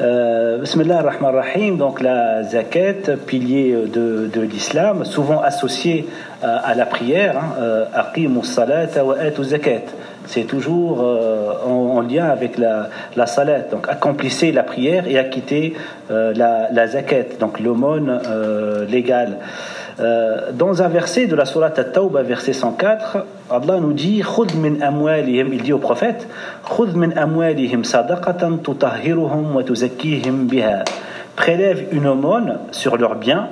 Euh, Bismillah ar-Rahman ar-Rahim, donc la zakat, pilier de, de l'islam, souvent associé à, à la prière, hein, euh, salata wa zakat. C'est toujours euh, en, en lien avec la, la salat. Donc accomplissez la prière et acquittez euh, la, la zakat, donc l'aumône euh, légale. Euh, dans un verset de la Sourate At-Tawbah, verset 104, Allah nous dit il dit au prophète min amwalihim sadaqatan tutahhiruhum wa biha. Prélève une aumône sur leurs biens,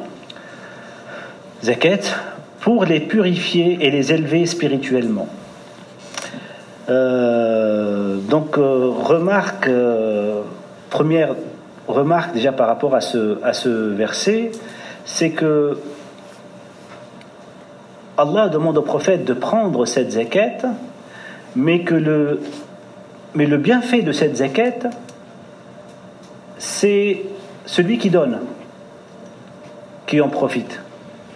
zakat, pour les purifier et les élever spirituellement. Euh, donc, euh, remarque, première remarque déjà par rapport à ce, à ce verset, c'est que Allah demande au prophète de prendre cette zakat, mais le bienfait de cette zakat, c'est celui qui donne qui en profite.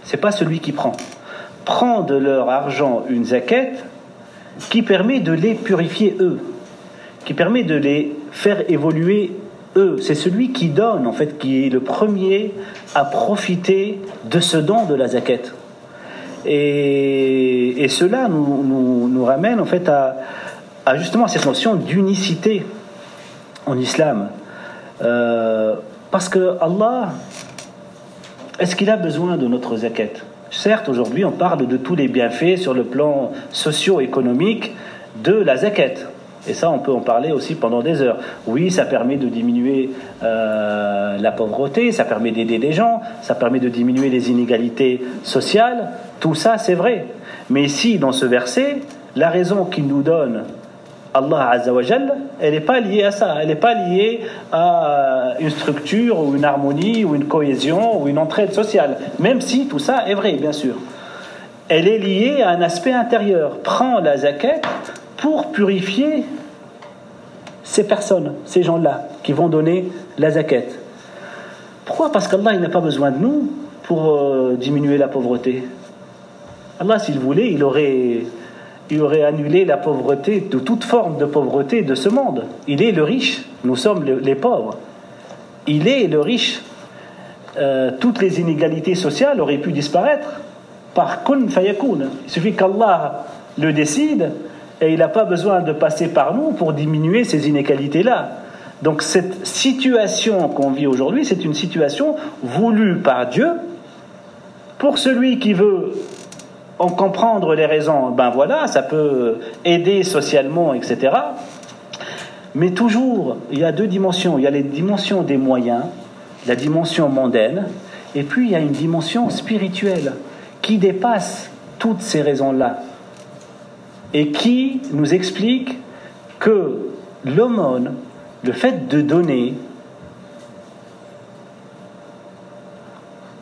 C'est pas celui qui prend. Prend de leur argent une zakat qui permet de les purifier eux, qui permet de les faire évoluer eux. C'est celui qui donne, en fait, qui est le premier à profiter de ce don de la zakat. Et, cela nous, ramène en fait à, à justement cette notion d'unicité en islam. Euh, parce que Allah, est-ce qu'il a besoin de notre zakat? Certes, aujourd'hui, on parle de tous les bienfaits sur le plan socio-économique de la zakat. Et ça, on peut en parler aussi pendant des heures. Oui, ça permet de diminuer euh, la pauvreté, ça permet d'aider des gens, ça permet de diminuer les inégalités sociales. Tout ça, c'est vrai. Mais ici, dans ce verset, la raison qu'il nous donne Allah Azzawajal, elle n'est pas liée à ça. Elle n'est pas liée à une structure ou une harmonie ou une cohésion ou une entraide sociale. Même si tout ça est vrai, bien sûr. Elle est liée à un aspect intérieur. Prends la zakat pour purifier ces personnes, ces gens-là, qui vont donner la zakat. Pourquoi? Parce qu'Allah n'a pas besoin de nous pour euh, diminuer la pauvreté. Allah, s'il voulait, il aurait, aurait annulé la pauvreté, de toute forme de pauvreté de ce monde. Il est le riche, nous sommes le, les pauvres. Il est le riche. Euh, toutes les inégalités sociales auraient pu disparaître par kun fayakun. Il suffit qu'Allah le décide et il n'a pas besoin de passer par nous pour diminuer ces inégalités-là. Donc cette situation qu'on vit aujourd'hui, c'est une situation voulue par Dieu pour celui qui veut en comprendre les raisons. Ben voilà, ça peut aider socialement, etc. Mais toujours, il y a deux dimensions. Il y a les dimensions des moyens, la dimension mondaine, et puis il y a une dimension spirituelle qui dépasse toutes ces raisons-là et qui nous explique que l'aumône, le fait de donner,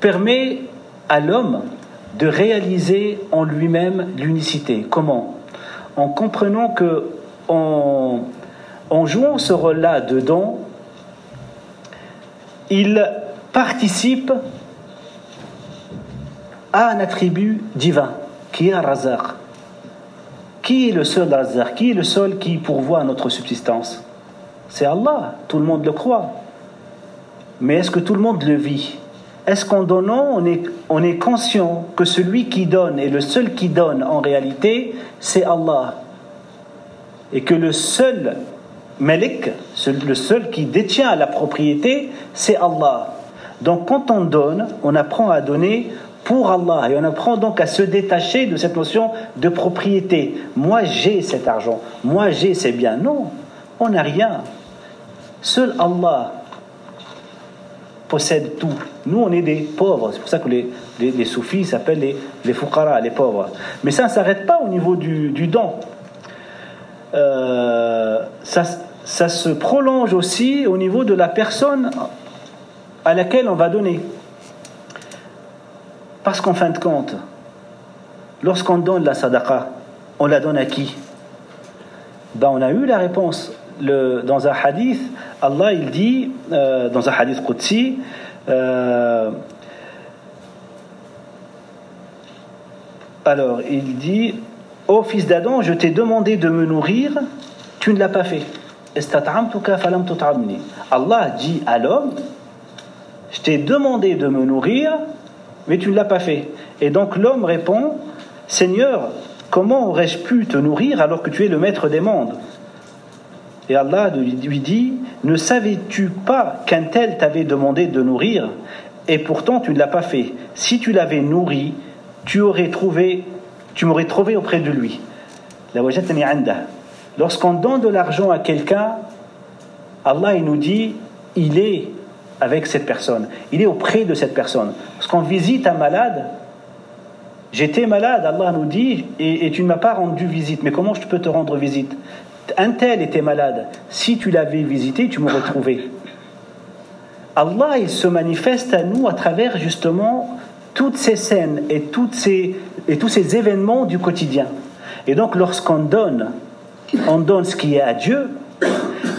permet à l'homme de réaliser en lui-même l'unicité. Comment? En comprenant que en, en jouant ce rôle-là de don, il participe à un attribut divin qui est un razak. Qui est le seul razak Qui est le seul qui pourvoit notre subsistance? C'est Allah, tout le monde le croit. Mais est-ce que tout le monde le vit? Est-ce qu'en donnant, on est, on est conscient que celui qui donne et le seul qui donne en réalité, c'est Allah? Et que le seul Malik, le seul qui détient la propriété, c'est Allah. Donc quand on donne, on apprend à donner pour Allah. Et on apprend donc à se détacher de cette notion de propriété. Moi j'ai cet argent, moi j'ai ces biens. Non, on n'a rien. Seul Allah possède tout. Nous, on est des pauvres. C'est pour ça que les, les, les soufis s'appellent les, les les pauvres. Mais ça ne s'arrête pas au niveau du, du don. Euh, ça, ça se prolonge aussi au niveau de la personne à laquelle on va donner. Parce qu'en fin de compte, lorsqu'on donne la sadaqa, on la donne à qui? Ben, On a eu la réponse. Dans un hadith, Allah il dit, euh, dans un hadith Qudsi, euh, alors il dit Ô oh, fils d'Adam, je t'ai demandé de me nourrir, tu ne l'as pas fait. Allah dit à l'homme Je t'ai demandé de me nourrir, mais tu ne l'as pas fait. Et donc l'homme répond Seigneur, comment aurais-je pu te nourrir alors que tu es le maître des mondes? Et Allah lui dit Ne savais-tu pas qu'un tel t'avait demandé de nourrir? Et pourtant tu ne l'as pas fait Si tu l'avais nourri, tu m'aurais trouvé auprès de lui. Lorsqu'on donne de l'argent à quelqu'un, Allah il nous dit il est avec cette personne, il est auprès de cette personne. Lorsqu'on visite un malade, j'étais malade, Allah nous dit, et, tu ne m'as pas rendu visite, mais comment je peux te rendre visite? Un tel était malade, si tu l'avais visité, tu m'aurais trouvé. Allah, il se manifeste à nous à travers justement toutes ces scènes et, toutes ces, et tous ces événements du quotidien. Et donc lorsqu'on donne, on donne ce qui est à Dieu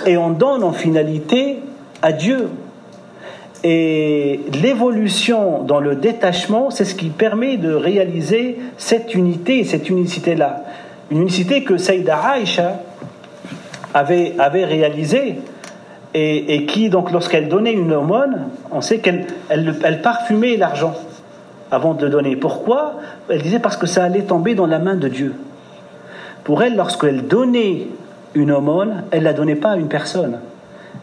et on donne en finalité à Dieu. Et l'évolution dans le détachement, c'est ce qui permet de réaliser cette unité, cette unicité-là. Une unicité que Saïda Aïcha avait, réalisée et, qui, donc, lorsqu'elle donnait une aumône, on sait qu'elle elle parfumait l'argent avant de le donner. Pourquoi? Elle disait parce que ça allait tomber dans la main de Dieu. Pour elle, lorsqu'elle donnait une aumône, elle ne la donnait pas à une personne.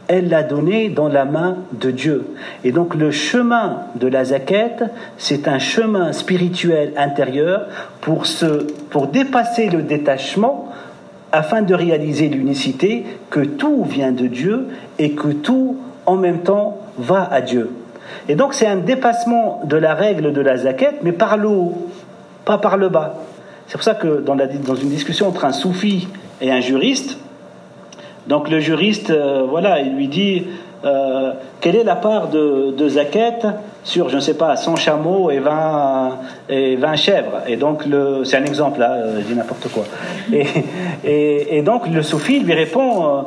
Elle l'a donnée dans la main de Dieu. Et donc le chemin de la zaquette, c'est un chemin spirituel intérieur pour, se, pour dépasser le détachement afin de réaliser l'unicité, que tout vient de Dieu et que tout en même temps va à Dieu. Et donc c'est un dépassement de la règle de la zaquette, mais par le haut, pas par le bas. C'est pour ça que dans, dans, une discussion entre un soufi et un juriste, donc le juriste, euh, voilà, il lui dit euh, quelle est la part de, de zaquette sur, je ne sais pas, 100 chameaux et 20, et 20 chèvres? Et donc, c'est un exemple, là, euh, je dis n'importe quoi. Et, donc, le soufi lui répond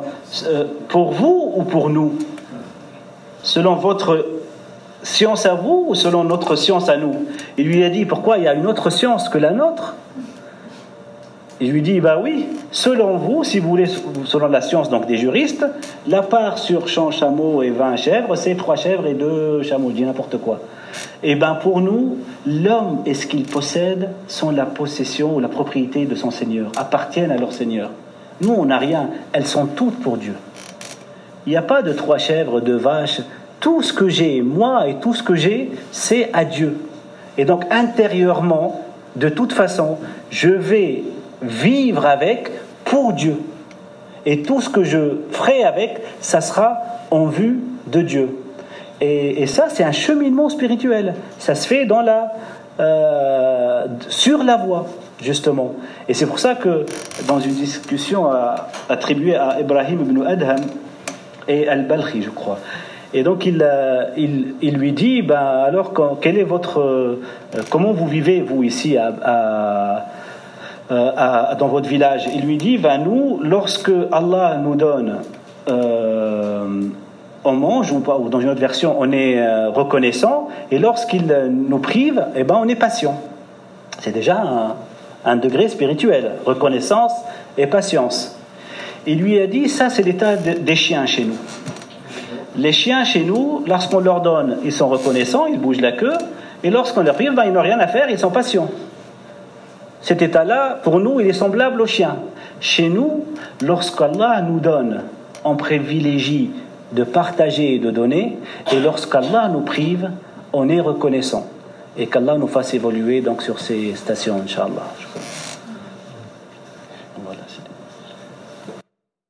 pour vous ou pour nous? Selon votre science à vous ou selon notre science à nous? Il lui a dit pourquoi il y a une autre science que la nôtre? Il lui dit bah oui, selon vous, si vous voulez, selon la science donc des juristes, la part sur 100 chameaux et 20 chèvres, c'est 3 chèvres et 2 chameaux, dis n'importe quoi. Et eh bien pour nous, l'homme et ce qu'il possède sont la possession ou la propriété de son Seigneur, appartiennent à leur Seigneur. Nous, on n'a rien, elles sont toutes pour Dieu. Il n'y a pas de trois chèvres, de vaches, tout ce que j'ai, moi et tout ce que j'ai, c'est à Dieu. Et donc intérieurement, de toute façon, je vais vivre avec pour Dieu. Et tout ce que je ferai avec, ça sera en vue de Dieu. Et, ça, c'est un cheminement spirituel. Ça se fait dans la, euh, sur la voie, justement. Et c'est pour ça que dans une discussion attribuée à Ibrahim ibn Adham et Al-Balkhi, je crois, et donc il, euh, il, il, lui dit, ben alors quel est votre, euh, comment vous vivez vous ici à, dans votre village Il lui dit, ben nous, lorsque Allah nous donne, euh, on mange ou, dans une autre version, on est reconnaissant, et lorsqu'il nous prive, eh ben on est patient. C'est déjà un, un degré spirituel, reconnaissance et patience. Il lui a dit, ça c'est l'état des chiens chez nous. Les chiens chez nous, lorsqu'on leur donne, ils sont reconnaissants, ils bougent la queue, et lorsqu'on leur prive, ben, ils n'ont rien à faire, ils sont patients. Cet état-là, pour nous, il est semblable aux chiens. Chez nous, lorsqu'Allah nous donne, on privilégie de partager et de donner, et lorsqu'Allah nous prive, on est reconnaissant. Et qu'Allah nous fasse évoluer donc sur ces stations, Inch'Allah.